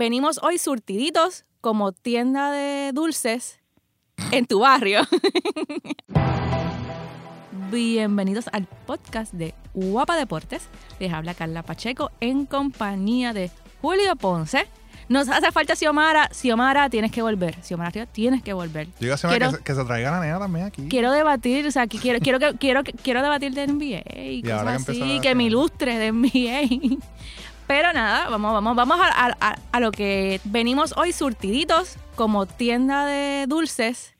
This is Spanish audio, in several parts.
venimos hoy surtiditos como tienda de dulces en tu barrio. Bienvenidos al podcast de Guapa Deportes. Les habla Carla Pacheco en compañía de Julio Ponce. Nos hace falta Xiomara. Xiomara, tienes que volver. Xiomara, tienes que volver. Dígase Quiero- que, se- que se traiga la nena también aquí. Quiero debatir, o sea, que quiero, quiero, que- quiero, quiero debatir de NBA y, Y ahora cosas que empezó así, que me ilustre de NBA. Pero nada, vamos, vamos, vamos a, a- a- lo que venimos hoy surtiditos como tienda de dulces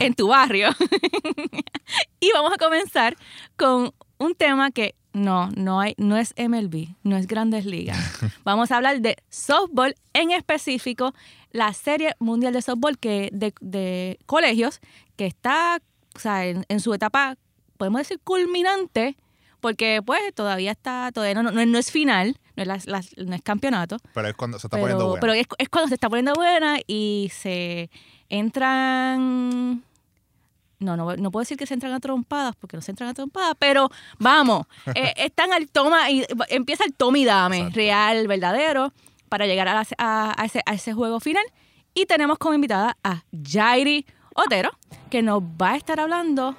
en tu barrio. y vamos a comenzar con un tema que no, no hay, no es MLB, no es Grandes Ligas. Vamos a hablar de softball, en específico la Serie Mundial de Softball que de, de colegios que está, o sea, en, en su etapa, podemos decir culminante, porque pues todavía está, todavía no, no, no es final, no es, las- las- no es campeonato, Pero es cuando se está poniendo bueno. pero es, es cuando se está poniendo buena y se entran. No, no, no puedo decir que se entran a trompadas porque no se entran a trompadas, pero vamos, eh, están al toma y empieza el toma y dame, Exacto. real, verdadero, para llegar a, la- a- a ese, a ese juego final. Y tenemos como invitada a Jairi Otero, que nos va a estar hablando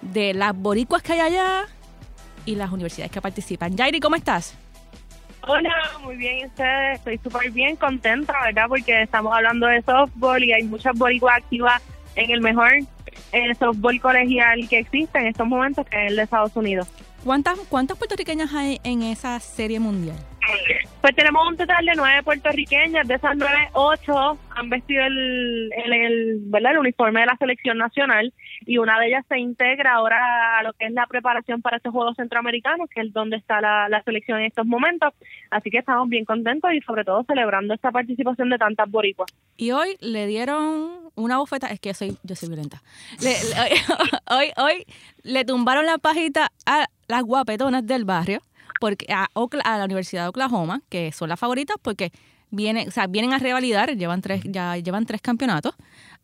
de las boricuas que hay allá y las universidades que participan. Jairi, ¿cómo estás? Hola, muy bien, ¿y ustedes? Estoy súper bien contenta, ¿verdad? Porque estamos hablando de softball y hay muchas boricuas activas en el mejor eh, softball colegial que existe en estos momentos, que es el de Estados Unidos. ¿Cuántas, ¿Cuántas puertorriqueñas hay en esa serie mundial? Pues tenemos un total de nueve puertorriqueñas, de esas nueve, ocho han vestido el, el, ¿verdad? el uniforme de la selección nacional y una de ellas se integra ahora a lo que es la preparación para estos Juegos Centroamericanos, que es donde está la, selección en estos momentos. Así que estamos bien contentos y sobre todo celebrando esta participación de tantas boricuas. Y hoy le dieron una bofeta, es que soy, yo soy violenta. Le- le- hoy, hoy le tumbaron la pajita a las guapetonas del barrio, porque a, a la Universidad de Oklahoma, que son las favoritas, porque vienen, o sea, vienen a revalidar, llevan tres, ya llevan tres campeonatos.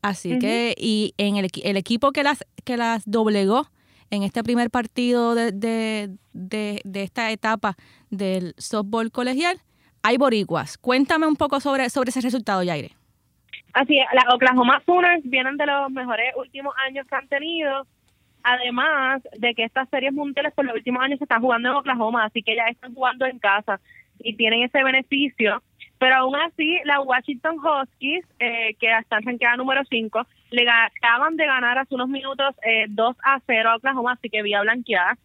Así que, y en el, el equipo que las, que las doblegó en este primer partido de, de, de, de esta etapa del softball colegial, hay boricuas. Cuéntame un poco sobre, sobre ese resultado, Yaire. Así es, las Oklahoma Sooners vienen de los mejores últimos años que han tenido, además de que estas series mundiales por los últimos años se están jugando en Oklahoma, así que ya están jugando en casa y tienen ese beneficio. Pero aún así, la Washington Huskies, eh, que están ranqueada número 5, le acaban de ganar hace unos minutos eh, 2 a 0 a Oklahoma, así que vía blanqueada.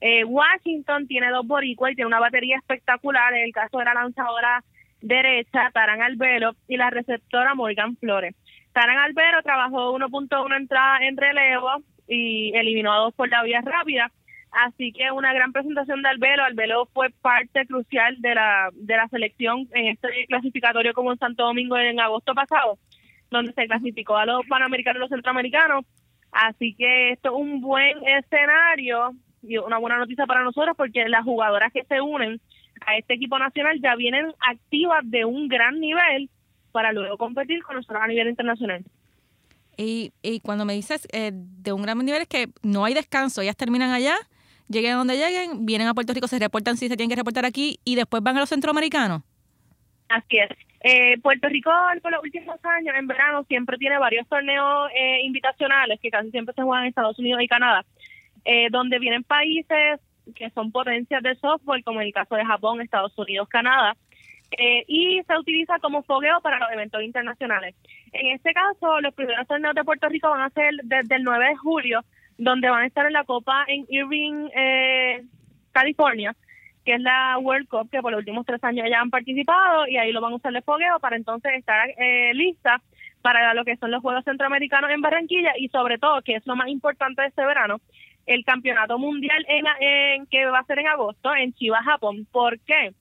Eh, Washington tiene dos boricuas y tiene una batería espectacular. En el caso de la lanzadora derecha, Taran Albero, y la receptora Morgan Flores. Taran Albero trabajó 1.1 entrada en relevo y eliminó a dos por la vía rápida. Así que una gran presentación de Albero. Albero fue parte crucial de la, de la selección en este clasificatorio como en Santo Domingo en agosto pasado, donde se clasificó a los panamericanos y los centroamericanos. Así que esto es un buen escenario y una buena noticia para nosotros porque las jugadoras que se unen a este equipo nacional ya vienen activas de un gran nivel para luego competir con nosotros a nivel internacional. Y, y cuando me dices eh, de un gran nivel es que no hay descanso, ellas terminan allá, lleguen a donde lleguen, vienen a Puerto Rico, se reportan si se tienen que reportar aquí y después van a los centroamericanos. Así es. Eh, Puerto Rico por los últimos años, en verano, siempre tiene varios torneos eh, invitacionales que casi siempre se juegan en Estados Unidos y Canadá, eh, donde vienen países que son potencias de softball, como en el caso de Japón, Estados Unidos, Canadá, eh, y se utiliza como fogueo para los eventos internacionales. En este caso, los primeros torneos de Puerto Rico van a ser desde el 9 de julio, donde van a estar en la Copa en Irving, eh, California, que es la World Cup, que por los últimos tres años ya han participado y ahí lo van a usar de fogueo para entonces estar eh, lista para lo que son los Juegos Centroamericanos en Barranquilla y sobre todo, que es lo más importante de este verano, el Campeonato Mundial en, en que va a ser en agosto en Chiba, Japón. ¿Por qué?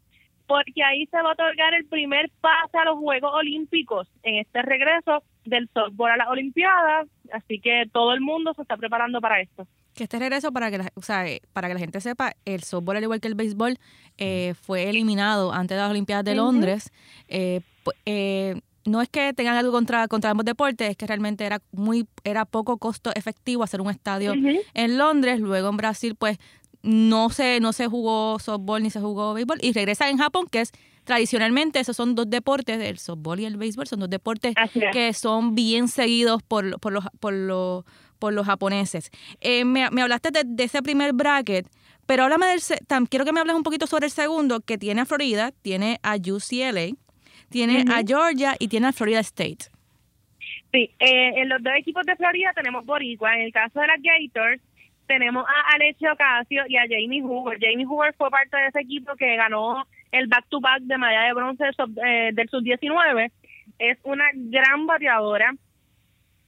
Porque ahí se va a otorgar el primer pase a los Juegos Olímpicos en este regreso del softball a las Olimpiadas, así que todo el mundo se está preparando para esto. Que este regreso, para que la, o sea, eh, para que la gente sepa, el softball, al igual que el béisbol, eh, fue eliminado antes de las Olimpiadas de. Londres. Eh, pu- eh, no es que tengan algo contra, contra ambos deportes, es que realmente era muy era poco costo efectivo hacer un estadio en Londres, luego en Brasil, pues no se, no se jugó softball ni se jugó béisbol y regresa en Japón, que es tradicionalmente esos son dos deportes, el softball y el béisbol, son dos deportes es. que son bien seguidos por, por, los, por, los, por los japoneses. Eh, me, me hablaste de, de ese primer bracket, pero háblame del, tam- quiero que me hables un poquito sobre el segundo, que tiene a Florida, tiene a UCLA, tiene a Georgia y tiene a Florida State. Sí, eh, en los dos equipos de Florida tenemos Boricua. En el caso de las Gators, tenemos a Alexio Ocasio y a Jamie Hoover. Jamie Hoover fue parte de ese equipo que ganó el back-to-back de medalla de bronce eh, del sub-19. Es una gran bateadora.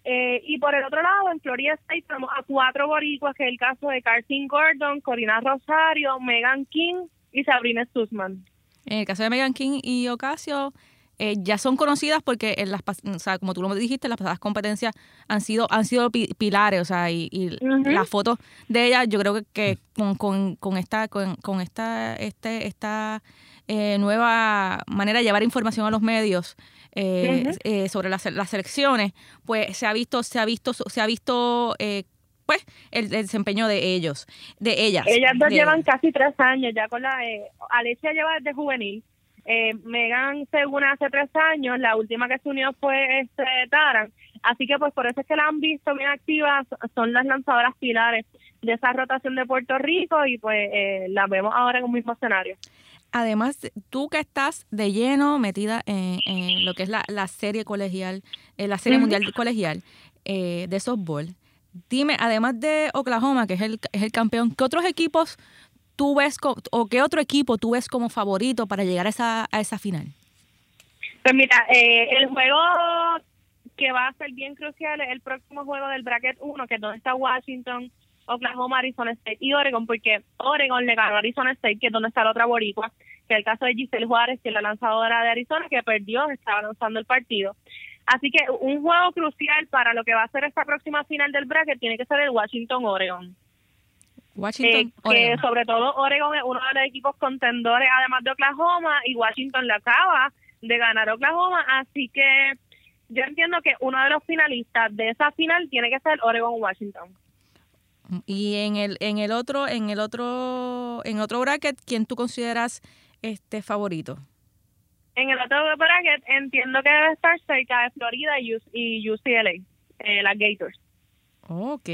Eh, y por el otro lado, en Florida State tenemos a cuatro boricuas, que el caso de Carson Gordon, Corina Rosario, Megan King y Sabrina Sussman. En el caso de Megan King y Ocasio, eh, ya son conocidas porque en las, o sea, como tú lo dijiste, las pasadas competencias han sido han sido pi- pilares, o sea, y, y las fotos de ellas, yo creo que, que con, con, con esta con, con esta este esta eh, nueva manera de llevar información a los medios eh, eh, sobre las, las selecciones, pues se ha visto se ha visto se ha visto eh, pues el, el desempeño de ellos, de ellas. Ellas dos llevan casi tres años ya con la... Eh, Alexia lleva desde juvenil. Eh, Megan se une hace tres años. La última que se unió fue este Taran. Así que pues por eso es que la han visto bien activas. Son las lanzadoras pilares de esa rotación de Puerto Rico y pues eh, las vemos ahora en un mismo escenario. Además, tú que estás de lleno metida en, en lo que es la, la serie colegial, eh, la serie mundial colegial eh, de softball, dime, además de Oklahoma, que es el, es el campeón, ¿qué otros equipos tú ves o qué otro equipo tú ves como favorito para llegar a esa, a esa final? Pues mira, eh, el juego que va a ser bien crucial es el próximo juego del bracket 1, que es donde está Washington, Oklahoma, Arizona State y Oregon, porque Oregon le ganó a Arizona State, que es donde está la otra boricua, que es el caso de Giselle Juárez, que es la lanzadora de Arizona, que perdió, estaba lanzando el partido. Así que un juego crucial para lo que va a ser esta próxima final del bracket tiene que ser el Washington-Oregon. Washington, Eh, que Oregon. sobre todo Oregon es uno de los equipos contendores, además de Oklahoma, y Washington le acaba de ganar Oklahoma, así que yo entiendo que uno de los finalistas de esa final tiene que ser Oregon-Washington. Y en el, en el otro, en el otro, en otro bracket, ¿quién tú consideras este favorito? En el otro bracket entiendo que debe estar cerca de Florida y UCLA, eh, las Gators. Ok.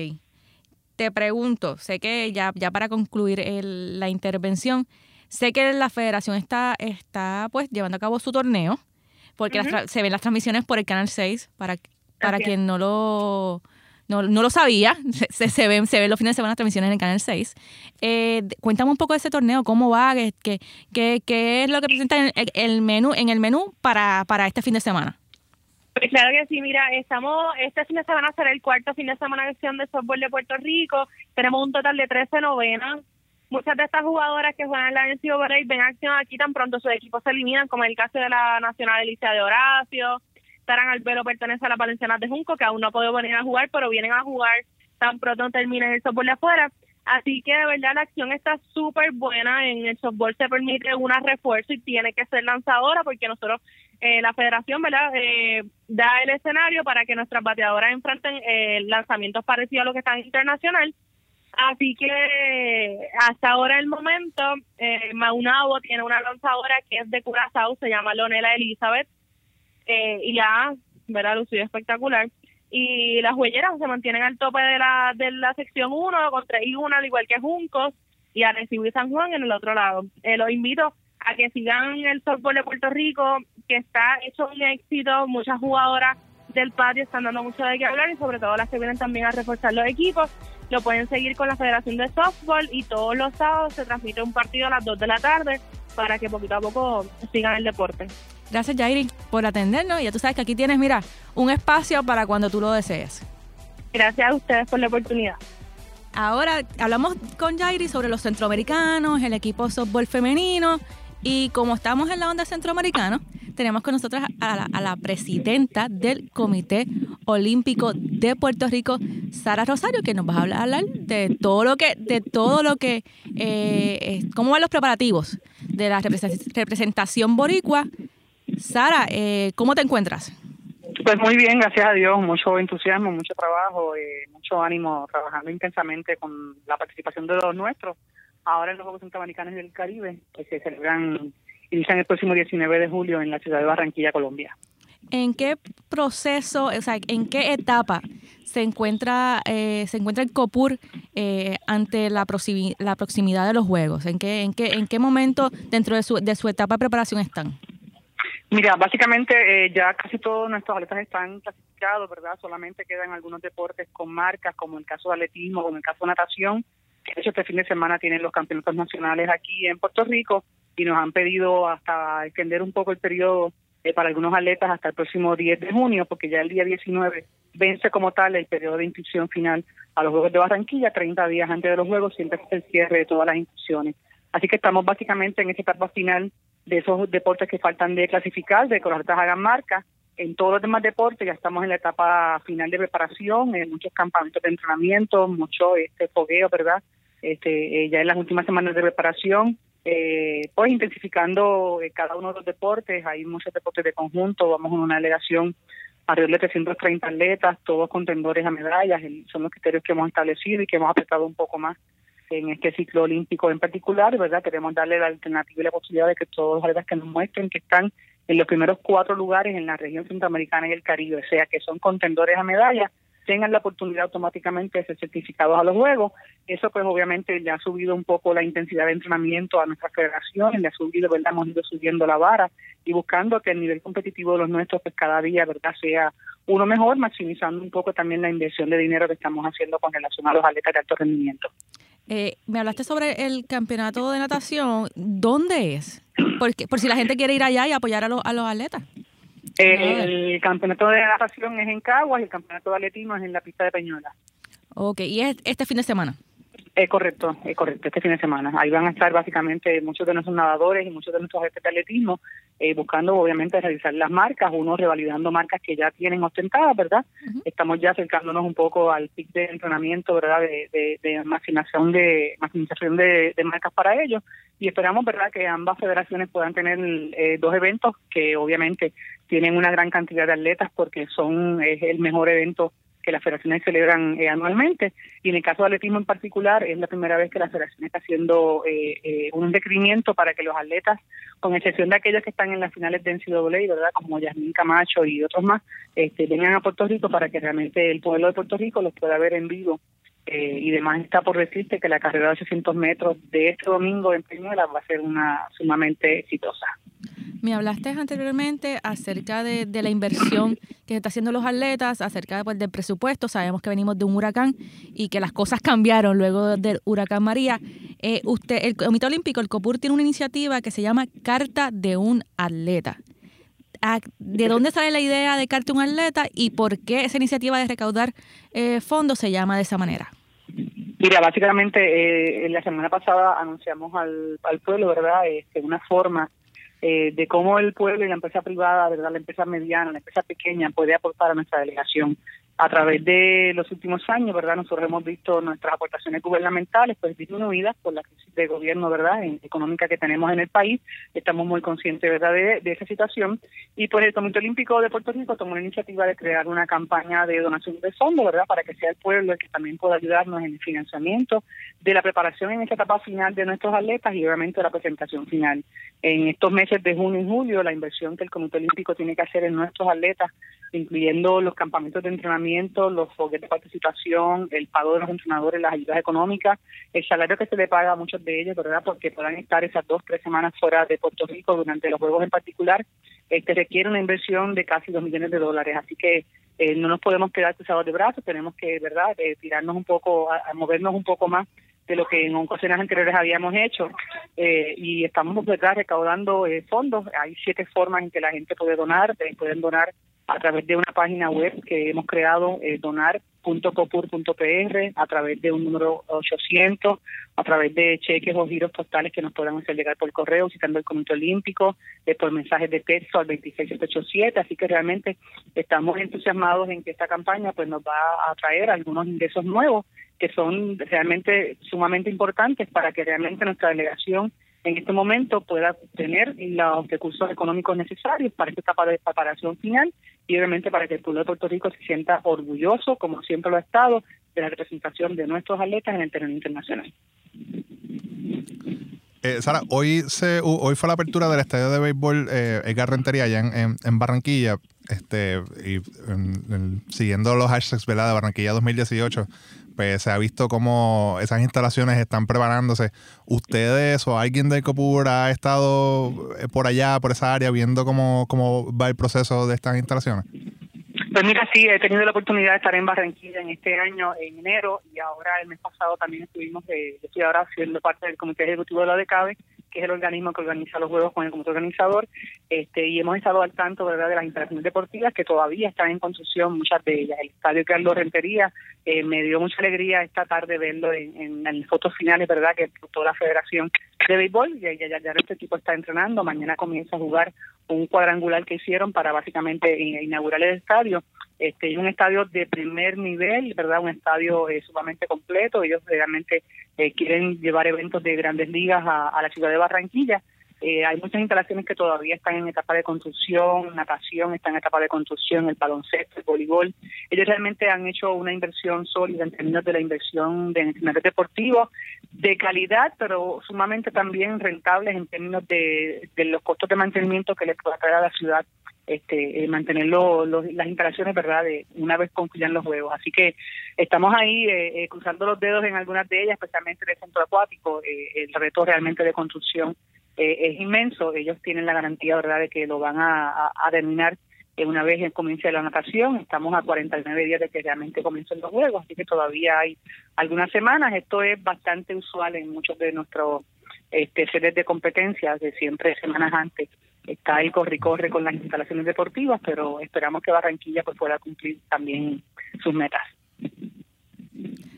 Te pregunto, sé que ya, ya para concluir el- la intervención, sé que la federación está, está pues llevando a cabo su torneo, porque Ujú. tra- se ven las transmisiones por el Canal 6, para, para quien no lo, no, no lo sabía, se, se, se ven, se ven los fines de semana las transmisiones en el Canal 6. Eh, cuéntame un poco de ese torneo, cómo va, qué, qué, qué- qué es lo que presenta en el, el menú, en el menú para, para este fin de semana. Pues claro que sí, mira, estamos, este fin de semana será el cuarto fin de semana de acción de softball de Puerto Rico. Tenemos un total de 13 novenas. Muchas de estas jugadoras que juegan en la NCAA ven acción aquí tan pronto sus equipos se eliminan, como en el caso de la Nacional Alicia de Horacio. Taran Albero pertenece a la Valenciana de Junco, que aún no ha podido venir a jugar, pero vienen a jugar tan pronto terminen el softball de afuera. Así que de verdad la acción está súper buena. En el softball se permite una refuerzo y tiene que ser lanzadora porque nosotros, eh, la federación, ¿verdad? Eh, da el escenario para que nuestras bateadoras enfrenten eh, lanzamientos parecidos a lo que están internacional. Así que hasta ahora el momento, eh, Maunabo tiene una lanzadora que es de Curazao, se llama Lonela Elizabeth, eh, y ya, ¿verdad? Lucido espectacular. Y las huelleras se mantienen al tope de la, de la sección 1 con 3 y 1, al igual que Juncos y Arecibo y San Juan en el otro lado. Eh, los invito a que sigan el softball de Puerto Rico, que está hecho un éxito. Muchas jugadoras del patio están dando mucho de qué hablar y sobre todo las que vienen también a reforzar los equipos. Lo pueden seguir con la Federación de Softball y todos los sábados se transmite un partido a las 2 de la tarde para que poquito a poco sigan el deporte. Gracias, Jairi, por atendernos. Ya tú sabes que aquí tienes, mira, un espacio para cuando tú lo desees. Gracias a ustedes por la oportunidad. Ahora hablamos con Jairi sobre los centroamericanos, el equipo softball femenino y como estamos en la onda centroamericano, tenemos con nosotros a la, a la presidenta del Comité Olímpico de Puerto Rico, Sara Rosario, que nos va a hablar, de todo lo que, de todo lo que, eh, cómo van los preparativos de la represent- representación boricua. Sara, eh, ¿cómo te encuentras? Pues muy bien, gracias a Dios, mucho entusiasmo, mucho trabajo, eh, mucho ánimo, trabajando intensamente con la participación de los nuestros ahora en los Juegos Centroamericanos del Caribe, que se celebran, inician el próximo 19 de julio en la ciudad de Barranquilla, Colombia. ¿En qué proceso, o sea, en qué etapa se encuentra eh, se encuentra el COPUR eh, ante la, la proximidad de los Juegos? ¿En qué, en qué, en qué momento dentro de su, de su etapa de preparación están? Mira, básicamente eh, ya casi todos nuestros atletas están clasificados, ¿verdad? Solamente quedan algunos deportes con marcas, como el caso de atletismo, como el caso de natación, de hecho este fin de semana tienen los campeonatos nacionales aquí en Puerto Rico y nos han pedido hasta extender un poco el periodo eh, para algunos atletas hasta el próximo 10 de junio, porque ya el día 19 vence como tal el periodo de inscripción final a los Juegos de Barranquilla, 30 días antes de los Juegos, siempre es el cierre de todas las inscripciones. Así que estamos básicamente en esta etapa final de esos deportes que faltan de clasificar, de que los atletas hagan marca. En todos los demás deportes ya estamos en la etapa final de preparación, en muchos campamentos de entrenamiento, mucho este fogueo, ¿verdad? Este, eh, ya en las últimas semanas de preparación eh, pues intensificando eh, cada uno de los deportes, hay muchos deportes de conjunto, vamos en una delegación alrededor de 330 atletas, todos contendores a medallas, son los criterios que hemos establecido y que hemos apretado un poco más en este ciclo olímpico en particular, ¿verdad? Queremos darle la alternativa y la posibilidad de que todos los atletas que nos muestren que están en los primeros cuatro lugares en la región centroamericana y el Caribe, o sea, que son contendores a medallas, tengan la oportunidad automáticamente de ser certificados a los Juegos. Eso pues obviamente le ha subido un poco la intensidad de entrenamiento a nuestra federación, le ha subido, ¿verdad? Hemos ido subiendo la vara y buscando que el nivel competitivo de los nuestros pues cada día, ¿verdad? Sea uno mejor, maximizando un poco también la inversión de dinero que estamos haciendo con relación a los atletas de alto rendimiento. Eh, me hablaste sobre el campeonato de natación. ¿Dónde es? Porque, por si la gente quiere ir allá y apoyar a, los, a los atletas. El campeonato de natación es en Caguas y el campeonato de atletismo es en la pista de Peñuela. Ok, ¿y es este fin de semana? Es correcto, es correcto, este fin de semana. Ahí van a estar básicamente muchos de nuestros nadadores y muchos de nuestros de atletismo eh, buscando obviamente realizar las marcas, unos revalidando marcas que ya tienen ostentadas, ¿verdad? Estamos ya acercándonos un poco al pic de entrenamiento, ¿verdad? De, de, de maximización, de, maximización de, marcas para ellos y esperamos, ¿verdad? Que ambas federaciones puedan tener eh, dos eventos que obviamente tienen una gran cantidad de atletas porque son es el mejor evento que las federaciones celebran eh, anualmente. Y en el caso de atletismo en particular, es la primera vez que la federación está haciendo eh, eh, un requerimiento para que los atletas, con excepción de aquellos que están en las finales de NCAA, ¿verdad? como Yasmín Camacho y otros más, este, vengan a Puerto Rico para que realmente el pueblo de Puerto Rico los pueda ver en vivo. Y demás está por decirte que la carrera de 800 metros de este domingo en Peñuela va a ser una sumamente exitosa. Me hablaste anteriormente acerca de, la inversión que está haciendo los atletas, acerca pues, del presupuesto. Sabemos que venimos de un huracán y que las cosas cambiaron luego del huracán María. Eh, usted, el Comité Olímpico, el COPUR, tiene una iniciativa que se llama Carta de un Atleta. Ah, ¿De dónde sale la idea de Carta de un Atleta y por qué esa iniciativa de recaudar eh, fondos se llama de esa manera? Mira, básicamente eh, la semana pasada anunciamos al, pueblo, ¿verdad?, este, una forma eh, de cómo el pueblo y la empresa privada, verdad, la empresa mediana, la empresa pequeña puede aportar a nuestra delegación a través de los últimos años, ¿verdad? Nosotros hemos visto nuestras aportaciones gubernamentales pues disminuidas por la crisis de gobierno, ¿verdad? económica que tenemos en el país. Estamos muy conscientes, ¿verdad?, de, esa situación. Y pues el Comité Olímpico de Puerto Rico tomó la iniciativa de crear una campaña de donación de fondos, ¿verdad?, para que sea el pueblo el que también pueda ayudarnos en el financiamiento de la preparación en esta etapa final de nuestros atletas y obviamente la presentación final. En estos meses de junio y julio, la inversión que el Comité Olímpico tiene que hacer en nuestros atletas, incluyendo los campamentos de entrenamiento los foguetes de participación, el pago de los entrenadores, las ayudas económicas, el salario que se le paga a muchos de ellos, ¿verdad? Porque puedan estar esas dos, tres semanas fuera de Puerto Rico durante los Juegos en particular, este requiere una inversión de casi dos millones de dólares. Así que eh, no nos podemos quedar cruzados de brazos, tenemos que, ¿verdad?, eh, tirarnos un poco, a, movernos un poco más de lo que en ocasiones anteriores habíamos hecho eh, y estamos verdad recaudando fondos hay siete formas en que la gente puede donar pueden donar a través de una página web que hemos creado, eh, donar.copur.pr, a través de un número 800, a través de cheques o giros postales que nos puedan hacer llegar por correo, citando el Comité Olímpico, eh, por mensajes de texto al 26787. Así que realmente estamos entusiasmados en que esta campaña pues nos va a traer algunos ingresos nuevos que son realmente sumamente importantes para que realmente nuestra delegación en este momento pueda tener los recursos económicos necesarios para esta etapa de preparación final y obviamente para que el pueblo de Puerto Rico se sienta orgulloso, como siempre lo ha estado, de la representación de nuestros atletas en el terreno internacional. Eh, Sara, hoy hoy fue la apertura del estadio de béisbol eh, Edgar Rentería allá en, en- Barranquilla. Este, y en- siguiendo los hashtags ¿verdad? de Barranquilla 2018, pues se ha visto cómo esas instalaciones están preparándose. ¿Ustedes o alguien del COPUR ha estado eh, por allá, por esa área, viendo cómo, cómo va el proceso de estas instalaciones? Pues mira, sí, he tenido la oportunidad de estar en Barranquilla en este año, en enero, y ahora el mes pasado también estuvimos, eh, estoy ahora siendo parte del Comité Ejecutivo de la DECABE, que es el organismo que organiza los juegos con el comité organizador, este, y hemos estado al tanto verdad de las instalaciones deportivas que todavía están en construcción, muchas de ellas. El estadio Carlos Rentería eh, me dio mucha alegría esta tarde verlo en, en, en fotos finales, verdad, que toda la Federación de Béisbol, ya, ya, ya, este equipo está entrenando, mañana comienza a jugar un cuadrangular que hicieron para básicamente eh, inaugurar el estadio. Este, un estadio de primer nivel, ¿verdad? Un estadio eh, sumamente completo. Ellos realmente eh, quieren llevar eventos de grandes ligas a, a la ciudad de Barranquilla. Eh, hay muchas instalaciones que todavía están en etapa de construcción, natación está en etapa de construcción, el baloncesto, el voleibol. Ellos realmente han hecho una inversión sólida en términos de la inversión de entrenadores deportivos de calidad, pero sumamente también rentables en términos de, los costos de mantenimiento que les pueda traer a la ciudad este, eh, mantener lo- las instalaciones, ¿verdad?, de una vez concluyan los juegos. Así que estamos ahí eh, eh, cruzando los dedos en algunas de ellas, especialmente en el centro acuático. Eh, el reto realmente de construcción eh, es inmenso. Ellos tienen la garantía, ¿verdad?, de que lo van a, a- a terminar una vez comience la natación. Estamos a 49 días de que realmente comiencen los juegos, así que todavía hay algunas semanas. Esto es bastante usual en muchos de nuestros este, sedes de competencias, de siempre semanas antes. Está ahí corre y corre con las instalaciones deportivas, pero esperamos que Barranquilla pues pueda cumplir también sus metas.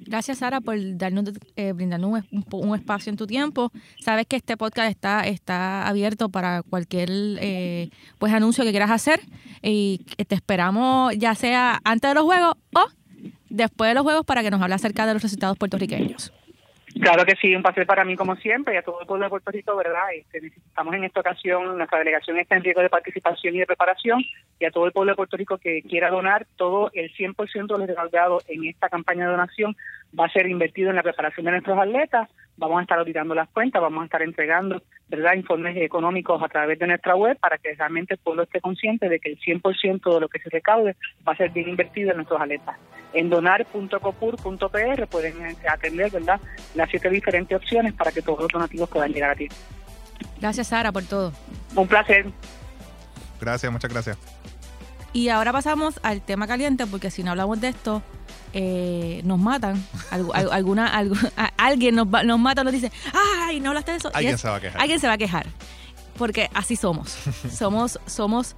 Gracias, Sara, por darnos, eh, brindarnos un, un espacio en tu tiempo. Sabes que este podcast está, está abierto para cualquier eh, pues anuncio que quieras hacer y te esperamos ya sea antes de los juegos o después de los juegos para que nos hable acerca de los resultados puertorriqueños. Claro que sí, un placer para mí como siempre y a todo el pueblo de Puerto Rico, ¿verdad? Este, necesitamos en esta ocasión, nuestra delegación está en riesgo de participación y de preparación y a todo el pueblo de Puerto Rico que quiera donar, todo el 100% de lo recaudado en esta campaña de donación va a ser invertido en la preparación de nuestros atletas, vamos a estar auditando las cuentas, vamos a estar entregando, ¿verdad?, informes económicos a través de nuestra web para que realmente el pueblo esté consciente de que el 100% de lo que se recaude va a ser bien invertido en nuestros atletas. En donar.copur.pr pueden eh, atender, ¿verdad?, las siete diferentes opciones para que todos los donativos puedan llegar a ti. Gracias, Sara, por todo. Un placer. Gracias, muchas gracias. Y ahora pasamos al tema caliente, porque si no hablamos de esto, eh, nos matan. Algu- al- alguna, alguien nos, va- nos mata, nos dice, ¡ay, no hablaste de eso! Alguien es- se va a quejar. Alguien se va a quejar. Porque así somos. somos, somos,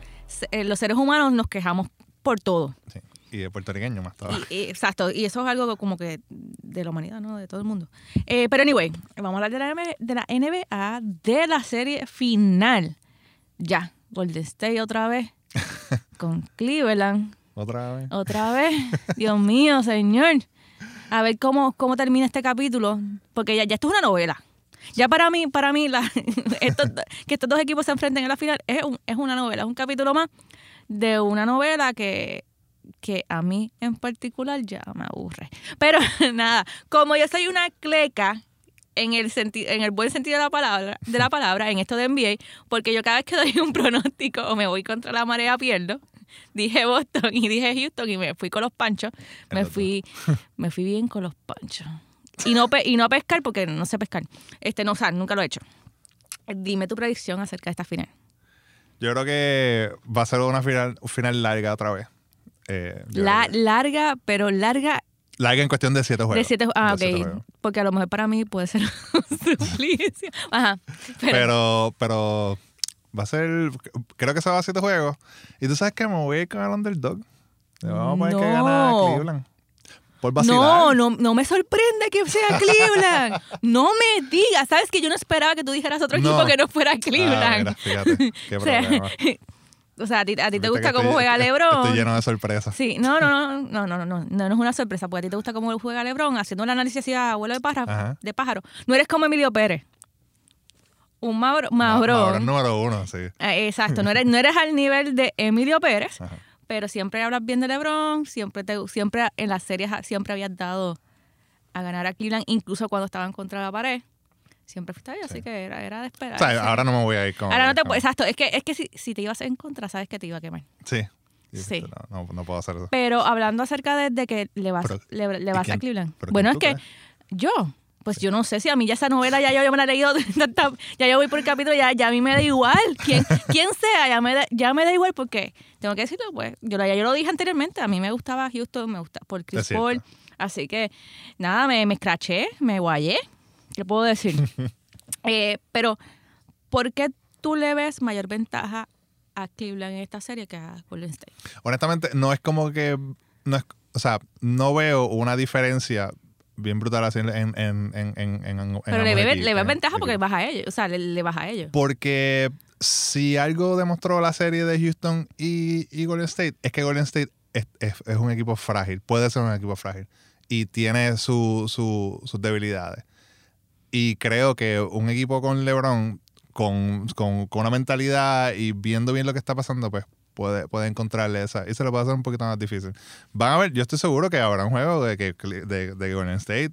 eh, los seres humanos nos quejamos por todo. Sí. Y de puertorriqueño más. Y- y- exacto, y eso es algo como que de la humanidad, ¿no? De todo el mundo. Eh, pero anyway, vamos a hablar de la, NBA, de la NBA, de la serie final. Ya, Golden State otra vez, con Cleveland, Otra vez. otra vez. Dios mío, señor. A ver cómo, cómo termina este capítulo, porque ya, ya esto es una novela. Ya para mí, para mí, la, estos- que estos dos equipos se enfrenten en la final es, un- es una novela, es un capítulo más de una novela que, que a mí en particular ya me aburre. Pero nada, como yo soy una cleca en el en el buen sentido de la palabra, de la palabra, en esto de NBA, porque yo cada vez que doy un pronóstico o me voy contra la marea pierdo. Dije Boston y dije Houston y me fui con los panchos. Me fui, me fui bien con los panchos. Y no, pe- y no a pescar porque no sé pescar. Este, no, o sea, nunca lo he hecho. Dime tu predicción acerca de esta final. Yo creo que va a ser una final, final larga otra vez. Eh, La, larga, pero larga larga en cuestión de siete juegos. de siete Ah, De siete ok. juegos. Porque a lo mejor para mí puede ser un suplicio. Ajá. Pero, Pero, pero va a ser, creo que se va a siete juegos. Y tú sabes que me voy a ir con el underdog. Le vamos a poner que gana No. Cleveland. Por vacilar. no, no, no me sorprende que sea Cleveland. no me digas. Sabes que yo no esperaba que tú dijeras otro No. equipo que no fuera Ah, Cleveland. mira, fíjate, qué problema. o sea, a ti, a ti te gusta cómo estoy- juega LeBron. Estoy lleno de sorpresas. Sí, no, no, no, no, no, no, no, no, no es una sorpresa, porque a ti te gusta cómo juega LeBron, haciendo el análisis así a abuelo de pájaro, Ajá. de pájaro. No eres como Emilio Pérez. Un Mauro, Ma- Mauro. Mauro número uno, sí. Eh, exacto, no eres, no eres al nivel de Emilio Pérez, Ajá. pero siempre hablas bien de LeBron, siempre te, siempre en las series siempre habías dado a ganar a Cleveland, incluso cuando estaban contra la pared. Siempre fuiste ahí, así Sí. que era, era de esperar. O sea, sí. ahora no me voy a ir con. Ahora no te con-. Exacto, es que, es que si, si te ibas en contra, sabes que te iba a quemar. Sí. Sí. No, no, no puedo hacer eso. Pero hablando acerca de, de que le vas, Pero, le, le ¿y vas quién- a Cleveland. Bueno, es que yo, pues yo no sé si a mí ya esa novela ya yo, yo me la he leído, ya yo voy por el capítulo, ya, ya a mí me da igual. Quien, quien sea, ya me, da, ya me da igual porque, tengo que decirlo, pues, yo, lo- ya yo lo dije anteriormente, a mí me gustaba Houston, me gusta por Chris. Paul. Así que, nada, me, me escraché, me guayé. ¿Qué puedo decir? Eh, pero, ¿por qué tú le ves mayor ventaja a Cleveland en esta serie que a Golden State? Honestamente, no es como que. No es, o sea, no veo una diferencia bien brutal así en. en, en, en, en- en Pero le ambos ve, equipos, le ve en- ventaja porque baja a ellos. O sea, le, le baja a ellos. Porque si algo demostró la serie de Houston y, y Golden State, es que Golden State es, es- es un equipo frágil, puede ser un equipo frágil y tiene su- su- sus debilidades. Y creo que un equipo con LeBron, con, con- con una mentalidad y viendo bien lo que está pasando, pues puede, puede encontrarle esa. Y se lo puede hacer un poquito más difícil. Van a ver, yo estoy seguro que habrá un juego de que de, de Golden State,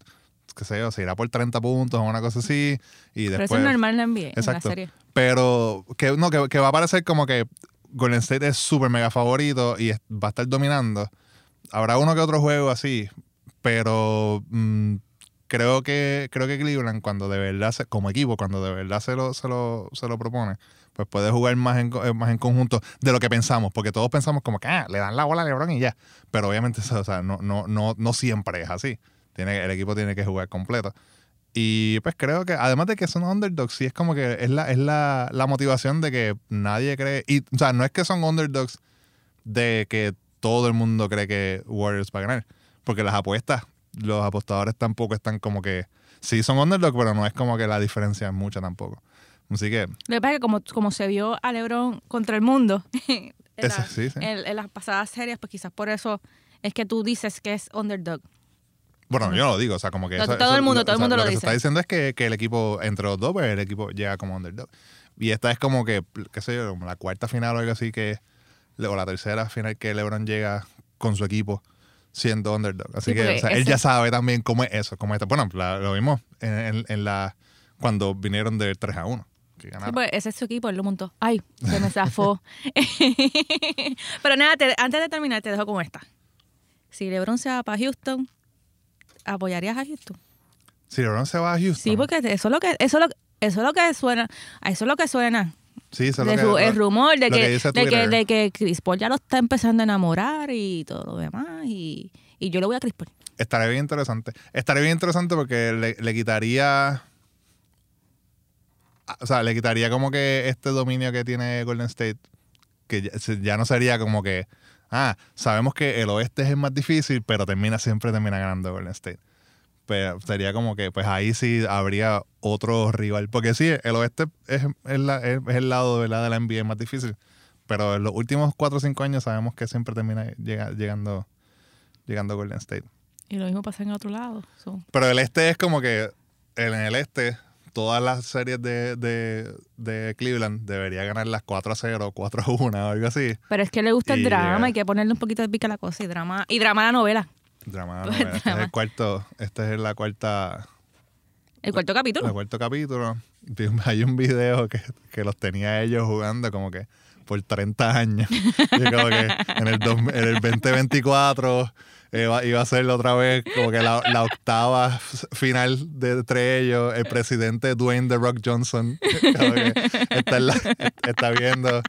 qué sé yo, se irá por 30 puntos o una cosa así. Y Pero después, eso es normal en la NBA, en la Exacto. serie. pero que, no, que, que va a parecer como que Golden State es súper mega favorito y va a estar dominando. Habrá uno que otro juego así, pero mm, creo que creo que Cleveland cuando de verdad se- como equipo cuando de verdad se lo, se lo, se lo propone pues puede jugar más en, eh, más en conjunto de lo que pensamos porque todos pensamos como que ah, le dan la bola a LeBron y ya pero obviamente o sea, no, no, no, no siempre es así tiene, el equipo tiene que jugar completo y pues creo que, además de que son underdogs, sí es como que es la, es la, la motivación de que nadie cree. Y, o sea, no es que son underdogs de que todo el mundo cree que Warriors va a ganar. Porque las apuestas, los apostadores tampoco están como que. Sí son underdogs, pero no es como que la diferencia es mucha tampoco. Así que, Lo que pasa es que como, como se vio a LeBron contra el mundo en, Ese- la- sí, sí. en- en las pasadas series, pues quizás por eso es que tú dices que es underdog. bueno, yo no lo digo, o sea, como que. No, eso- todo eso- el mundo, o todo el mundo lo que dice. se está diciendo es que, que el equipo, entre los dos, pues el equipo llega como underdog. Y esta es como que, qué sé yo, como la cuarta final o algo así que. O la tercera final que LeBron llega con su equipo siendo underdog. Así Sí, que porque o sea, él ya sabe también cómo es eso. Cómo es esto. Bueno, la- lo vimos en, en- en la cuando vinieron de 3 a 1. Que Sí, ganaron. pues ese es su equipo, él lo montó. Ay, se me zafó. Pero nada, te- antes de terminar, te dejo con esta. Si LeBron se va para Houston, ¿apoyarías a Houston? Si LeBron se va a Houston. Sí, porque eso es lo que, eso es lo, eso es lo que suena, eso es lo que suena. Sí, eso es lo que- el rumor de lo que, que de, que, de que Chris Paul ya lo está empezando a enamorar y todo lo demás. Y, y yo le voy a Chris Paul. Estaría bien interesante. Estaría bien interesante porque le, le quitaría. O sea, le quitaría como que este dominio que tiene Golden State. Que ya, ya no sería como que. Ah, sabemos que el oeste es el más difícil, pero termina siempre termina ganando Golden State. Pero sería como que, pues ahí sí habría otro rival. Porque sí, el oeste es, es la- es- es el lado ¿verdad? de la NBA más difícil. Pero en los últimos 4 o 5 años sabemos que siempre termina llega- llegando, llegando Golden State. Y lo mismo pasa en otro lado. So, Pero el este es como que en el este, todas las series de, de, de Cleveland debería ganar las 4 a 0, 4 a 1 o algo así. Pero es que le gusta el Y drama, llega- hay que ponerle un poquito de pica a la cosa y drama, y drama a la novela. Drama, Pues novela. Este es el cuarto, este es la cuarta, El cuarto capítulo. el cuarto capítulo. Hay un video que, que los tenía ellos jugando como que por 30 años. Y como que en el, dos- en el 2024 iba, iba a ser otra vez como que la, la octava final de entre ellos. El presidente Dwayne The Rock Johnson la- está viendo.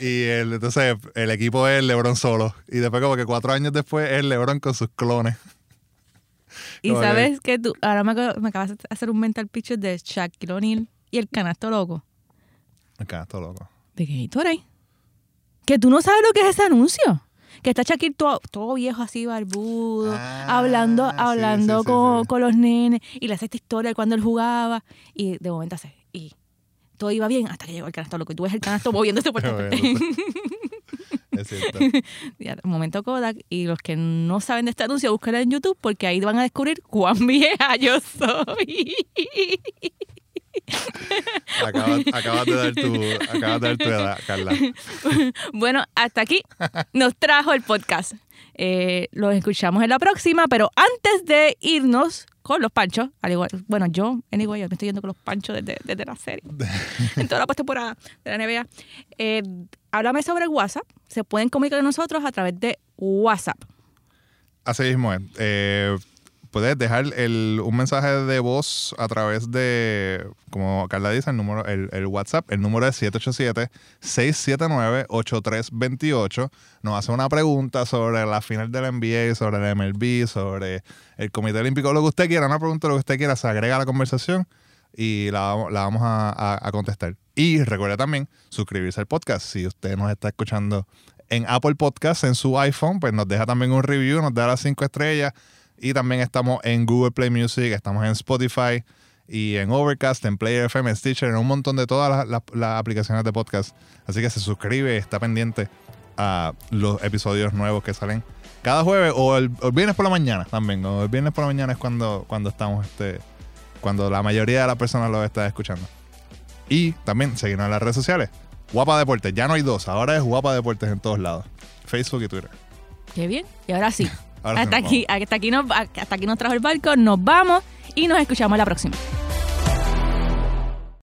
Y el, entonces el equipo es LeBron solo. Y después como que cuatro años después es LeBron con sus clones. y como sabes que tú, ahora me, acabas de hacer un mental picture de Shaquille O'Neal y el canasto loco Acá, todo loco. de Gatorade. Que tú no sabes lo que es ese anuncio. Que está Shaquille todo, todo viejo así, barbudo, Ah, hablando, hablando sí, sí, con, sí. con los nenes y le hace esta historia de cuando él jugaba y de momento hace, todo iba bien hasta que llegó el canasto loco y tú ves el canasto moviéndose por todo. Es cierto. Momento Kodak y los que no saben de este anuncio búsquenlo en YouTube porque ahí van a descubrir cuán vieja yo soy. Acabas, acabas de dar tu, acabas de dar tu edad, Carla. bueno, hasta aquí nos trajo el podcast. Eh, los escuchamos en la próxima, pero antes de irnos, con los panchos, al igual, bueno, yo, anyway, yo me estoy yendo con los panchos desde, desde la serie, en toda la postemporada de la NBA. Eh, háblame sobre WhatsApp. Se pueden comunicar con nosotros a través de WhatsApp. Así mismo es. Eh, puedes dejar el- un mensaje de voz a través de, como Carla dice, el número, el, el WhatsApp. El número es 787-679-8328. Nos hace una pregunta sobre la final del NBA, sobre el MLB, sobre el Comité Olímpico, lo que usted quiera, una pregunta, lo que usted quiera, se agrega a la conversación y la, la vamos a, a- a contestar. Y recuerda también suscribirse al podcast. Si usted nos está escuchando en Apple Podcast, en su iPhone, pues nos deja también un review, nos da las cinco estrellas. Y también estamos en Google Play Music, estamos en Spotify y en Overcast, en Player FM, en Stitcher, en un montón de todas las, las- las aplicaciones de podcast. Así que se suscribe, está pendiente a los episodios nuevos que salen cada jueves o el, o el viernes por la mañana también. O el viernes por la mañana es cuando, cuando estamos, este, cuando la mayoría de las personas lo está escuchando. Y también seguirnos en las redes sociales. Guapa Deportes, ya no hay dos, ahora es Guapa Deportes en todos lados. Facebook y Twitter. Qué bien. Y ahora sí. Ahora hasta, aquí, hasta, aquí nos, hasta aquí nos trajo el barco. Nos vamos y nos escuchamos la próxima.